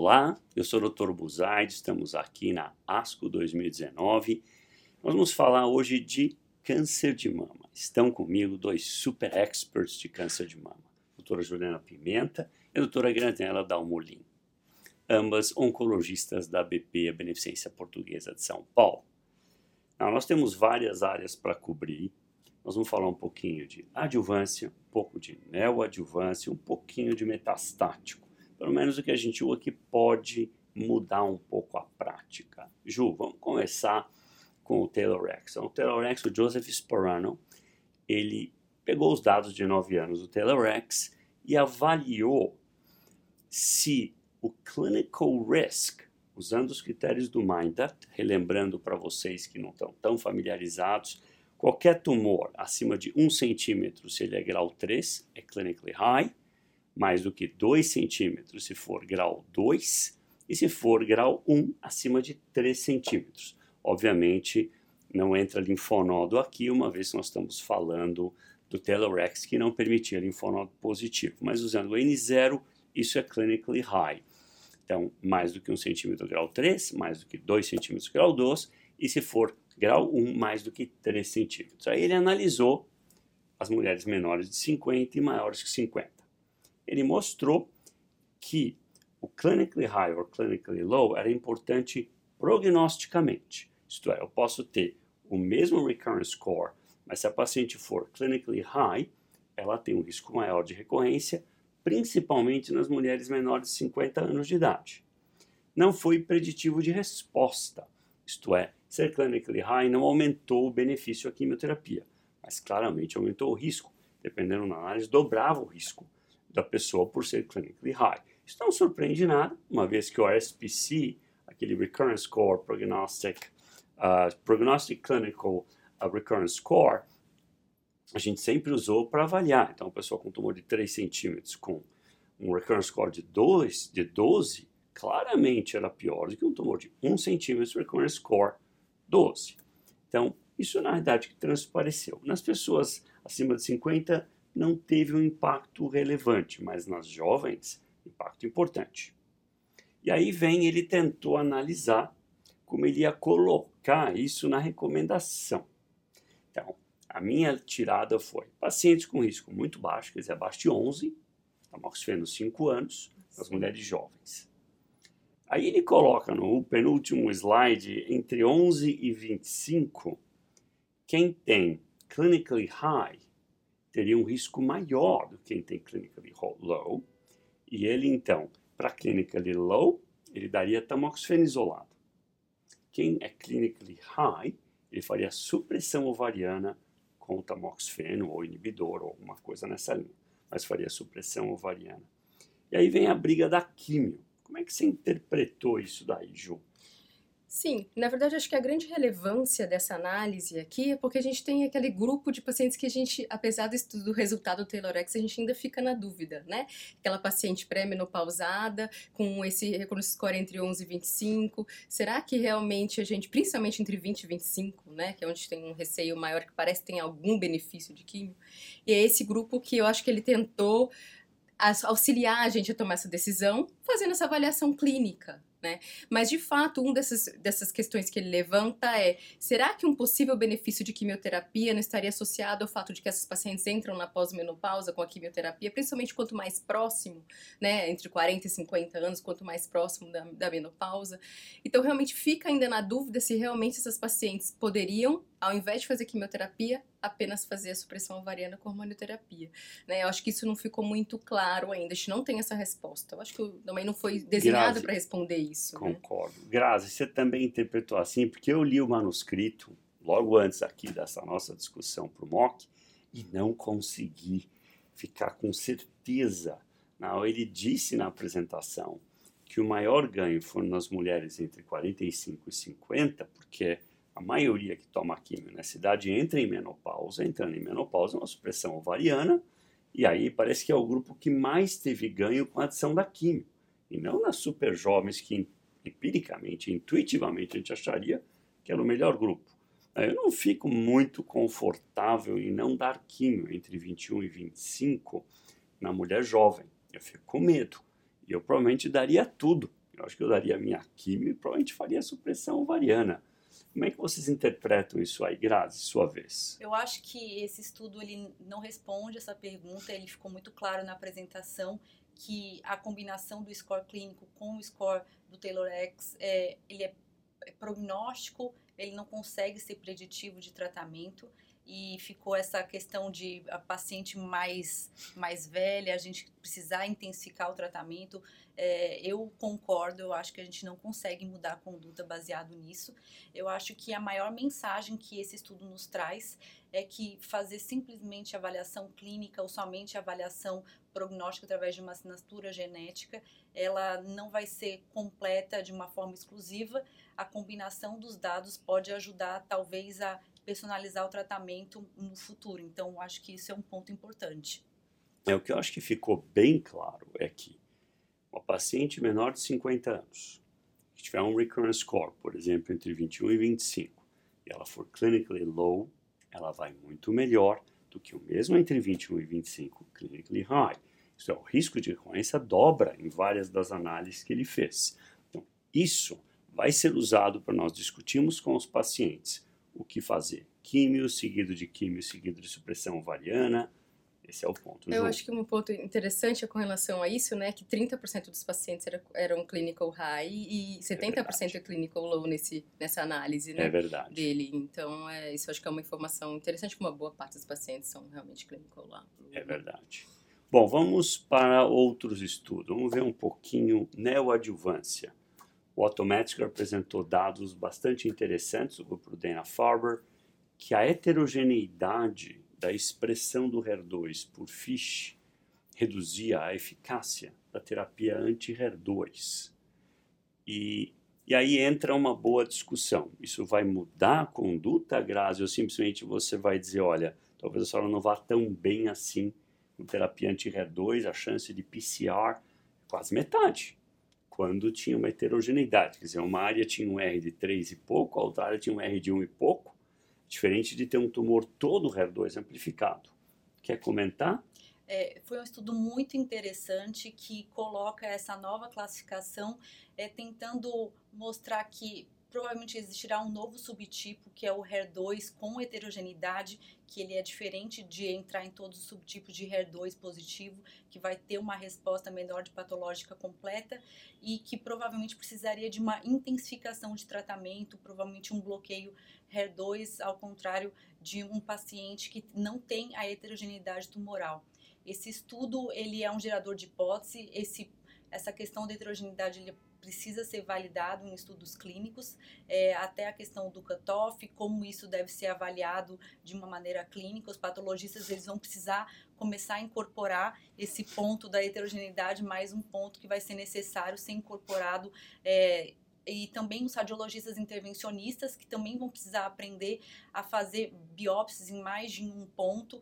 Olá, eu sou o Dr. Buzaide, estamos aqui na ASCO 2019. Nós vamos falar hoje de câncer de mama. Estão comigo dois super experts de câncer de mama, a doutora Juliana Pimenta e a doutora Granella Dalmolin, ambas oncologistas da BP, a Beneficência Portuguesa de São Paulo. Now, nós temos várias áreas para cobrir. Nós vamos falar um pouquinho de adjuvância, um pouco de neoadjuvância, um pouquinho de metastático pelo menos o que a gente usa que pode mudar um pouco a prática. Ju, vamos começar com o Taylor Rex. O Taylor Rex, o Joseph Sporano, ele pegou os dados de 9 anos do Taylor Rex e avaliou se o clinical risk, usando os critérios do MINDAT, relembrando para vocês que não estão tão familiarizados, qualquer tumor acima de 1 centímetro, se ele é grau 3, é clinically high, mais do que 2 centímetros se for grau 2 e se for grau 1 acima de 3 centímetros. Obviamente não entra linfonodo aqui, uma vez que nós estamos falando do Telorex que não permitia linfonodo positivo, mas usando o N0 isso é clinically high. Então, mais do que 1 centímetro grau 3, mais do que 2 centímetros grau 2, e se for grau 1, mais do que 3 centímetros. Aí ele analisou as mulheres menores de 50 e maiores que 50 ele mostrou que o clinically high ou clinically low era importante prognosticamente. Isto é, eu posso ter o mesmo recurrence score, mas se a paciente for clinically high, ela tem um risco maior de recorrência, principalmente nas mulheres menores de 50 anos de idade. Não foi preditivo de resposta, isto é, ser clinically high não aumentou o benefício à quimioterapia, mas claramente aumentou o risco, dependendo da análise, dobrava o risco da pessoa por ser clinically high. Isso não surpreende nada, uma vez que o RSPC, aquele Recurrence Score Prognostic, uh, Prognostic Clinical uh, Recurrence Score, a gente sempre usou para avaliar. Então, a pessoa com tumor de 3 centímetros com um recurrence score de, 2, de 12, claramente era pior do que um tumor de 1 centímetro recurrence score 12. Então, isso na realidade que transpareceu. Nas pessoas acima de 50, não teve um impacto relevante, mas nas jovens, impacto importante. E aí vem, ele tentou analisar como ele ia colocar isso na recomendação. Então, a minha tirada foi pacientes com risco muito baixo, quer dizer, abaixo de 11, tamoxifeno 5 anos, as mulheres jovens. Aí ele coloca no penúltimo slide, entre 11 e 25, quem tem clinically high teria um risco maior do que quem tem clinically low. E ele, então, para clinically low, ele daria tamoxifeno isolado. Quem é clinically high, ele faria supressão ovariana com tamoxifeno ou inibidor ou alguma coisa nessa linha, mas faria supressão ovariana. E aí vem a briga da químio. Como é que você interpretou isso daí, Ju? Sim, na verdade acho que a grande relevância dessa análise aqui é porque a gente tem aquele grupo de pacientes que a gente, apesar do, do resultado do Taylorex, a gente ainda fica na dúvida, né? Aquela paciente pré-menopausada, com esse reconhecimento score entre 11 e 25, será que realmente a gente, principalmente entre 20 e 25, né, que é onde tem um receio maior que parece que tem algum benefício de químio, e é esse grupo que eu acho que ele tentou auxiliar a gente a tomar essa decisão, fazendo essa avaliação clínica, né? Mas, de fato, uma dessas, dessas questões que ele levanta é: será que um possível benefício de quimioterapia não estaria associado ao fato de que essas pacientes entram na pós-menopausa com a quimioterapia, principalmente quanto mais próximo, né, entre 40 e 50 anos, quanto mais próximo da, da menopausa? Então, realmente fica ainda na dúvida se realmente essas pacientes poderiam, ao invés de fazer quimioterapia, apenas fazer a supressão ovariana com hormonioterapia. Né? Eu acho que isso não ficou muito claro ainda, a gente não tem essa resposta. Eu acho que também não foi desenhado para responder isso. Né? Concordo. Né? Grazi, você também interpretou assim, porque eu li o manuscrito logo antes aqui dessa nossa discussão para o MOC e não consegui ficar com certeza. Não, ele disse na apresentação que o maior ganho foi nas mulheres entre 45 e 50, porque a maioria que toma químio nessa idade entra em menopausa, entrando em menopausa, uma supressão ovariana, e aí parece que é o grupo que mais teve ganho com a adição da químio, e não nas super jovens que empiricamente, intuitivamente a gente acharia que era o melhor grupo. Eu não fico muito confortável em não dar químio entre 21 e 25 na mulher jovem. Eu fico com medo. E eu provavelmente daria tudo. Eu acho que eu daria minha química e provavelmente faria supressão ovariana. Como é que vocês interpretam isso aí, Grazi, sua vez? Eu acho que esse estudo ele não responde essa pergunta, ele ficou muito claro na apresentação que a combinação do score clínico com o score do Taylor X, é, ele é, é prognóstico, ele não consegue ser preditivo de tratamento e ficou essa questão de a paciente mais, mais velha, a gente precisar intensificar o tratamento. É, eu concordo, eu acho que a gente não consegue mudar a conduta baseado nisso. Eu acho que a maior mensagem que esse estudo nos traz é que fazer simplesmente avaliação clínica ou somente avaliação prognóstica através de uma assinatura genética, ela não vai ser completa de uma forma exclusiva. A combinação dos dados pode ajudar, talvez, a personalizar o tratamento no futuro. Então, acho que isso é um ponto importante. É, o que eu acho que ficou bem claro é que uma paciente menor de 50 anos, que tiver um recurrence score, por exemplo, entre 21 e 25, e ela for clinically low, ela vai muito melhor do que o mesmo entre 21 e 25, clinically high. Isso é, o risco de recorrência dobra em várias das análises que ele fez. Então, isso vai ser usado para nós discutirmos com os pacientes o que fazer. Químio, seguido de químio, seguido de supressão ovariana. Esse é o ponto. Eu jogo. acho que um ponto interessante com relação a isso, né, que 30% dos pacientes era, eram clinical high e 70% é, é clinical low nesse, nessa análise, né, é verdade. dele. Então, é, isso acho que é uma informação interessante, que uma boa parte dos pacientes são realmente clinical low. É verdade. Bom, vamos para outros estudos. Vamos ver um pouquinho neoadjuvância. O Automatic apresentou dados bastante interessantes, o grupo Dana-Farber, que a heterogeneidade da expressão do HER2 por FISH reduzia a eficácia da terapia anti-HER2. E, e aí entra uma boa discussão. Isso vai mudar a conduta, Grazi, ou simplesmente você vai dizer, olha, talvez a senhora não vá tão bem assim com terapia anti-HER2, a chance de PCR é quase metade quando tinha uma heterogeneidade, quer dizer, uma área tinha um R de 3 e pouco, a outra área tinha um R de 1 e pouco, diferente de ter um tumor todo HER2 amplificado. Quer comentar? É, foi um estudo muito interessante que coloca essa nova classificação, é, tentando mostrar que provavelmente existirá um novo subtipo que é o HER2 com heterogeneidade, que ele é diferente de entrar em todos os subtipos de HER2 positivo, que vai ter uma resposta menor de patológica completa e que provavelmente precisaria de uma intensificação de tratamento, provavelmente um bloqueio HER2, ao contrário de um paciente que não tem a heterogeneidade tumoral. Esse estudo ele é um gerador de hipótese, esse essa questão da heterogeneidade ele precisa ser validado em estudos clínicos, é, até a questão do cutoff, como isso deve ser avaliado de uma maneira clínica. Os patologistas eles vão precisar começar a incorporar esse ponto da heterogeneidade, mais um ponto que vai ser necessário ser incorporado. É, e também os radiologistas intervencionistas, que também vão precisar aprender a fazer biópsias em mais de um ponto,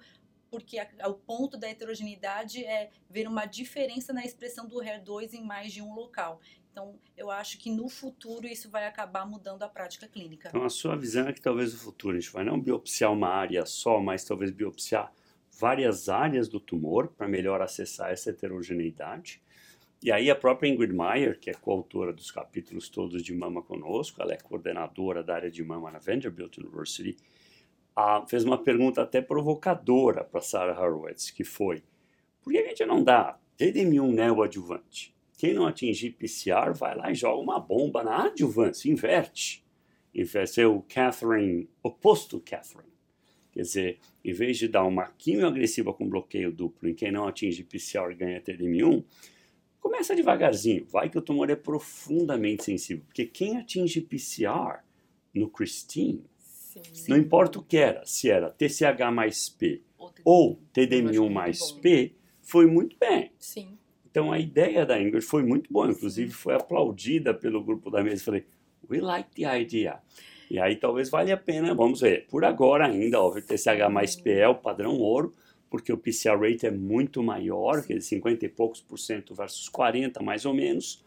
porque a, o ponto da heterogeneidade é ver uma diferença na expressão do HER2 em mais de um local. Então, eu acho que no futuro isso vai acabar mudando a prática clínica. Então, a sua visão é que talvez no futuro a gente vai não biopsiar uma área só, mas talvez biopsiar várias áreas do tumor para melhor acessar essa heterogeneidade. E aí a própria Ingrid Meyer, que é coautora dos capítulos todos de mama conosco, ela é coordenadora da área de mama na Vanderbilt University, fez uma pergunta até provocadora para Sarah Horowitz, que foi, por que a gente não dá TDM1 neoadjuvante? Quem não atingir PCR vai lá e joga uma bomba na adjuvância, inverte. Inverte ser o Catherine, oposto Catherine. Quer dizer, em vez de dar uma quimio agressiva com bloqueio duplo em quem não atinge PCR ganha TDM1, começa devagarzinho. Vai que o tumor é profundamente sensível. Porque quem atinge PCR no Christine, sim, não importa o que era, se era TCH mais P ou TDM1 mais P, foi muito bem. Sim. Então a ideia da Ingrid foi muito boa, inclusive foi aplaudida pelo grupo da mesa. Falei, we like the idea. E aí talvez valha a pena, vamos ver. Por agora ainda, óbvio, TCH mais P é o padrão ouro, porque o PCR rate é muito maior, que é 50 e poucos por cento versus 40 mais ou menos,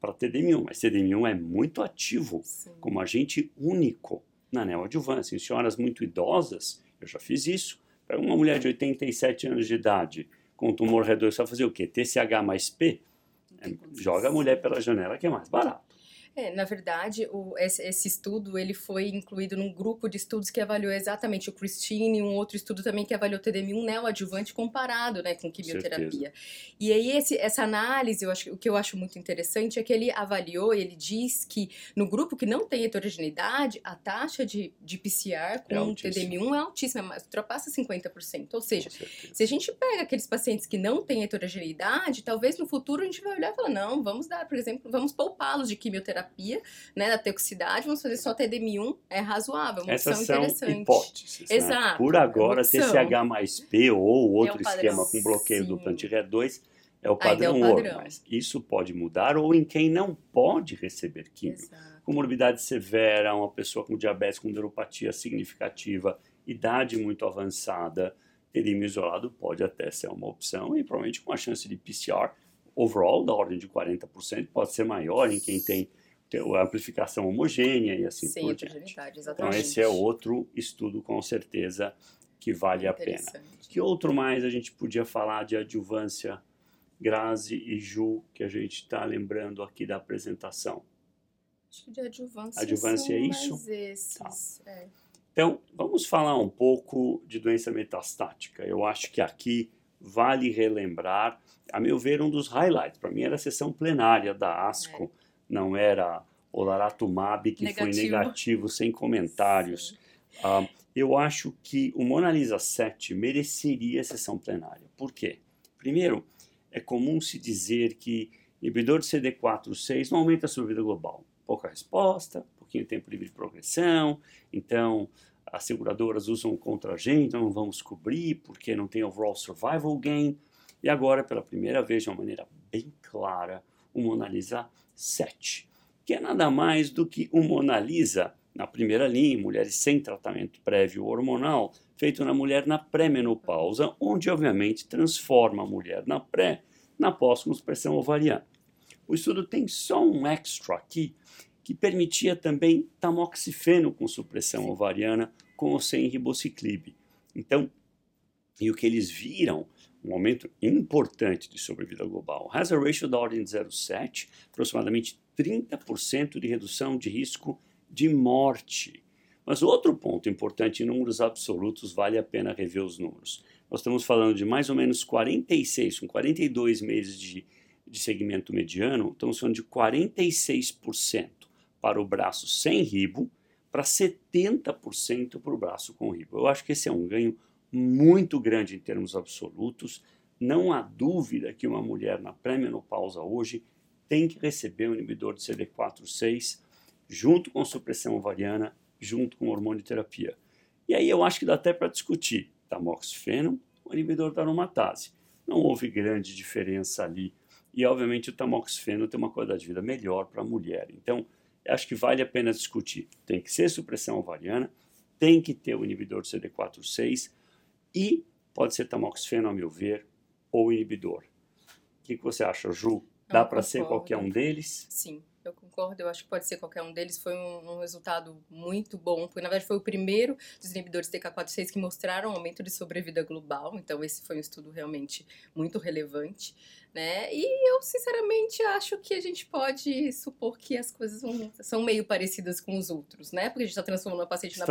para TDM1. Mas TDM1 é muito ativo, Sim. como agente único na neoadjuvância. Em senhoras muito idosas, eu já fiz isso, para uma mulher de 87 anos de idade, com tumor você vai fazer o quê? TCH mais P? É, joga a mulher pela janela que é mais barato. É, na verdade, o, esse, esse, estudo ele foi incluído num grupo de estudos que avaliou exatamente o Christine, um outro estudo também que avaliou o TDM1 neoadjuvante comparado né, com quimioterapia. Certeza. E aí esse, essa análise, eu acho, o que eu acho muito interessante é que ele avaliou e ele diz que no grupo que não tem heterogeneidade, a taxa de, de PCR com é TDM1 é altíssima, mas ultrapassa 50%. Ou seja, se a gente pega aqueles pacientes que não têm heterogeneidade, talvez no futuro a gente vai olhar e falar, não, vamos dar, por exemplo, vamos poupá-los de quimioterapia terapia, né, da toxicidade, vamos fazer só TDM1, é razoável, uma Essas opção interessante. hipóteses, Exato. Né? Por agora, TCH mais P ou outro é esquema com bloqueio Sim. do anti-HER2 é o padrão, é o ouro, padrão. mas isso pode mudar ou em quem não pode receber químio. Exato. Comorbidade severa, uma pessoa com diabetes com neuropatia significativa, idade muito avançada, TDM isolado pode até ser uma opção e provavelmente com a chance de PCR overall da ordem de 40%, pode ser maior em quem tem a amplificação homogênea e assim Sem por diante. Então esse é outro estudo com certeza que vale a pena. Que outro mais a gente podia falar de adjuvância, Grazi e Ju, que a gente está lembrando aqui da apresentação? Acho que de adjuvância, Adjuvância é isso? esses. É. Então, vamos falar um pouco de doença metastática. Eu acho que aqui vale relembrar, a meu ver, um dos highlights. Para mim era a sessão plenária da ASCO, não era o Laratumab, que foi Negativo. negativo, sem comentários. Ah, eu acho que o Mona Lisa 7 mereceria sessão plenária. Por quê? Primeiro, é comum se dizer que inibidor de CD4/6 não aumenta a sobrevida global. Pouca resposta, pouquinho tempo livre de progressão, então as seguradoras usam contra a gente, então não vamos cobrir porque não tem overall survival gain. E agora, pela primeira vez, de uma maneira bem clara, o Mona Lisa 7, que é nada mais do que o Mona Lisa na primeira linha, em mulheres sem tratamento prévio hormonal, feito na mulher na pré-menopausa, onde obviamente transforma a mulher na pré na pós com supressão ovariana. O estudo tem só um extra aqui que permitia também tamoxifeno com supressão ovariana com ou sem ribociclib. Então, e o que eles viram, um aumento importante de sobrevida global. Hazard ratio da ordem de 0,7, aproximadamente 30% de redução de risco de morte. Mas outro ponto importante em números absolutos, vale a pena rever os números. Nós estamos falando de mais ou menos 46, com 42 meses de, de segmento mediano, estamos falando de 46% para o braço sem ribo, para 70% para o braço com ribo. Eu acho que esse é um ganho muito grande em termos absolutos. Não há dúvida que uma mulher na pré-menopausa hoje tem que receber um inibidor de CD4/6 junto com supressão ovariana, junto com hormônio terapia. E aí eu acho que dá até para discutir tamoxifeno ou inibidor da aromatase. Não houve grande diferença ali. E obviamente o tamoxifeno tem uma qualidade de vida melhor para a mulher. Então, acho que vale a pena discutir. Tem que ser supressão ovariana, tem que ter o inibidor do CD4/6 e pode ser tamoxifeno, a meu ver, ou inibidor. O que, que você acha, Ju? Dá para ser qualquer um deles? Sim, eu concordo. Eu acho que pode ser qualquer um deles. Foi um, um resultado muito bom, porque na verdade foi o primeiro dos inibidores TK46 que mostraram aumento de sobrevida global. Então esse foi um estudo realmente muito relevante, né? E eu sinceramente acho que a gente pode supor que as coisas vão- são meio parecidas com os outros, né? Porque a gente está transformando a paciente na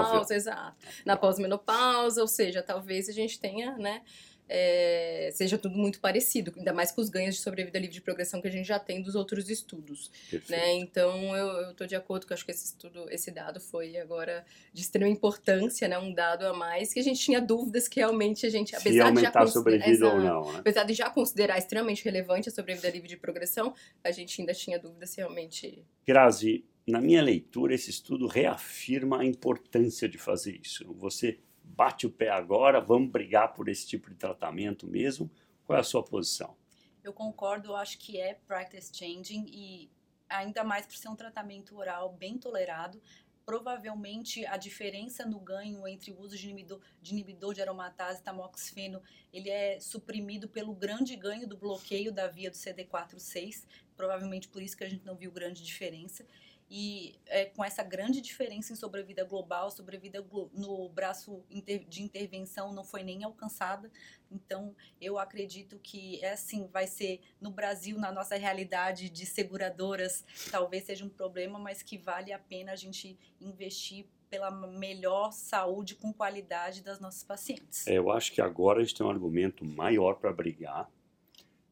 pré-menopausa, exato, na pós-menopausa, ou seja, talvez a gente tenha, né? É, seja tudo muito parecido, ainda mais com os ganhos de sobrevida livre de progressão que a gente já tem dos outros estudos, né? Então eu estou de acordo que acho que esse estudo, esse dado foi agora de extrema importância, né? Um dado a mais que a gente tinha dúvidas que realmente a gente, Se apesar de já aumentar a considerar- sobrevida ou não, né? Apesar de já considerar extremamente relevante a sobrevida livre de progressão, a gente ainda tinha dúvidas se realmente Grazi, na minha leitura, esse estudo reafirma a importância de fazer isso. Você bate o pé agora, vamos brigar por esse tipo de tratamento mesmo? Qual é a sua posição? Eu concordo, acho que é practice changing e ainda mais por ser um tratamento oral bem tolerado, provavelmente a diferença no ganho entre o uso de inibidor de, inibidor de aromatase e tamoxifeno, ele é suprimido pelo grande ganho do bloqueio da via do CD4/6, provavelmente por isso que a gente não viu grande diferença. E é, com essa grande diferença em sobrevida global, sobrevida glo no braço inter de intervenção não foi nem alcançada. Então, eu acredito que é assim, vai ser no Brasil, na nossa realidade de seguradoras, talvez seja um problema, mas que vale a pena a gente investir pela melhor saúde com qualidade das nossas pacientes. É, eu acho que agora a gente tem um argumento maior para brigar.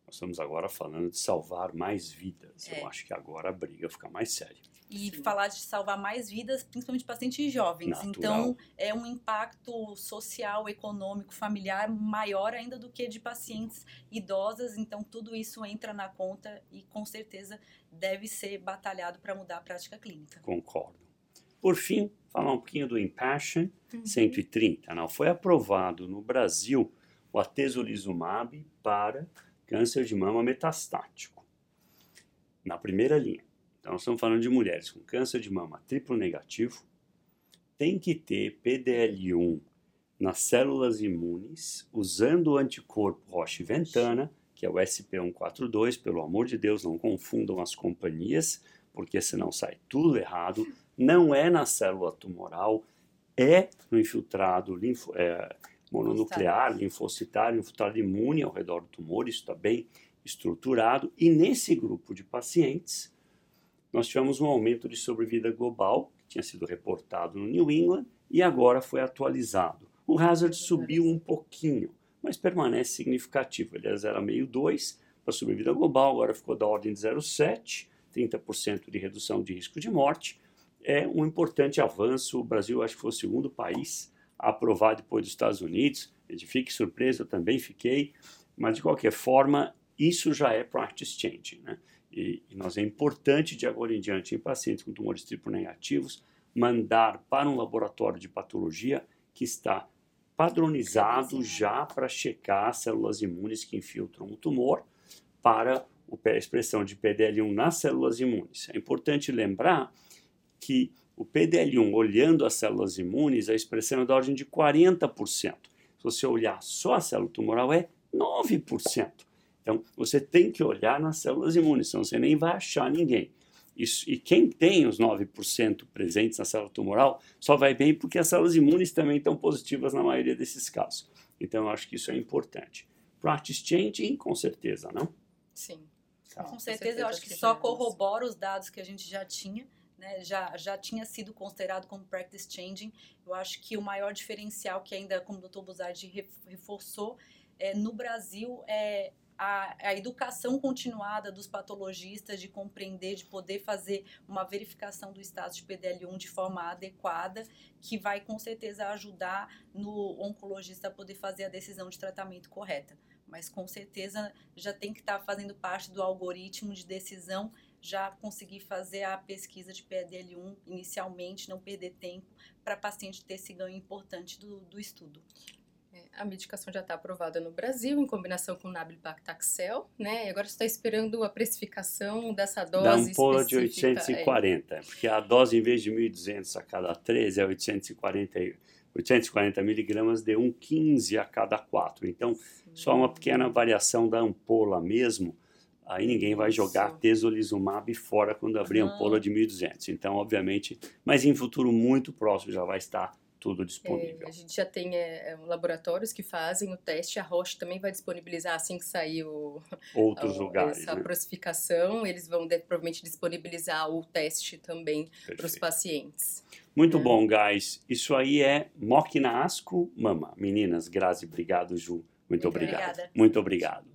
Nós estamos agora falando de salvar mais vidas. É. Eu acho que agora a briga fica mais séria e Sim. falar de salvar mais vidas, principalmente pacientes jovens. Natural. Então, é um impacto social, econômico, familiar maior ainda do que de pacientes idosas. Então, tudo isso entra na conta e, com certeza, deve ser batalhado para mudar a prática clínica. Concordo. Por fim, falar um pouquinho do Impassion uhum. 130. Não foi aprovado no Brasil o atezolizumab para câncer de mama metastático. Na primeira linha. Então, nós estamos falando de mulheres com câncer de mama triplo negativo, tem que ter PDL1 nas células imunes, usando o anticorpo Roche-Ventana, que é o SP142, pelo amor de Deus, não confundam as companhias, porque senão sai tudo errado. Não é na célula tumoral, é no infiltrado linfo, é, mononuclear, linfocitário, infiltrado imune ao redor do tumor, isso está bem estruturado. E nesse grupo de pacientes, nós tivemos um aumento de sobrevida global, que tinha sido reportado no New England, e agora foi atualizado. O hazard subiu um pouquinho, mas permanece significativo. Ele era 0,2 para sobrevida global, agora ficou da ordem de 0,7, 30% de redução de risco de morte. É um importante avanço. O Brasil, acho que foi o segundo país a aprovar depois dos Estados Unidos. Fique surpreso, eu também fiquei. Mas, de qualquer forma, isso já é practice change. Né? E, e nós é importante, de agora em diante, em pacientes com tumores triplo negativos, mandar para um laboratório de patologia que está padronizado já para checar células imunes que infiltram o tumor para a expressão de PDL1 nas células imunes. É importante lembrar que o PDL1, olhando as células imunes, a expressão é da ordem de 40%. Se você olhar só a célula tumoral, é 9%. Então, você tem que olhar nas células imunes, senão você nem vai achar ninguém. Isso, e quem tem os 9% presentes na célula tumoral só vai bem porque as células imunes também estão positivas na maioria desses casos. Então, eu acho que isso é importante. Practice changing, com certeza, não? Sim. Tá. Com, certeza, certeza, eu acho que, que só corrobora os dados que a gente já tinha. Né, já, já tinha sido considerado como practice changing. Eu acho que o maior diferencial que ainda, como o Dr. Buzardi reforçou, é, no Brasil é a, a, educação continuada dos patologistas de compreender, de poder fazer uma verificação do status de PDL1 de forma adequada, que vai com certeza ajudar no oncologista a poder fazer a decisão de tratamento correta. Mas com certeza já tem que estar tá fazendo parte do algoritmo de decisão, já conseguir fazer a pesquisa de PDL1 inicialmente, não perder tempo, para paciente ter esse ganho importante do, do estudo. A medicação já está aprovada no Brasil em combinação com nab-paclitaxel, né? E agora está esperando a precificação dessa dose da ampola de 840, é. porque a dose em vez de 1.200 a cada 13 é 840, 840 miligramas de 1,15 a cada 4. Então, Sim. só uma pequena variação da ampola mesmo, aí ninguém vai jogar Isso. tesolizumab fora quando abrir a ampola de 1.200. Então, obviamente, mas em futuro muito próximo já vai estar tudo disponível. É, a gente já tem é, é laboratórios que fazem o teste, a Roche também vai disponibilizar assim que sair o, outros a, lugares, essa né? procificação, eles vão de, provavelmente disponibilizar o teste também para os pacientes. Muito né? bom, guys. Isso aí é Mock na Asco Mama. Meninas, Grazi, obrigado, Ju. Muito, Muito obrigado. Obrigada. Muito obrigado.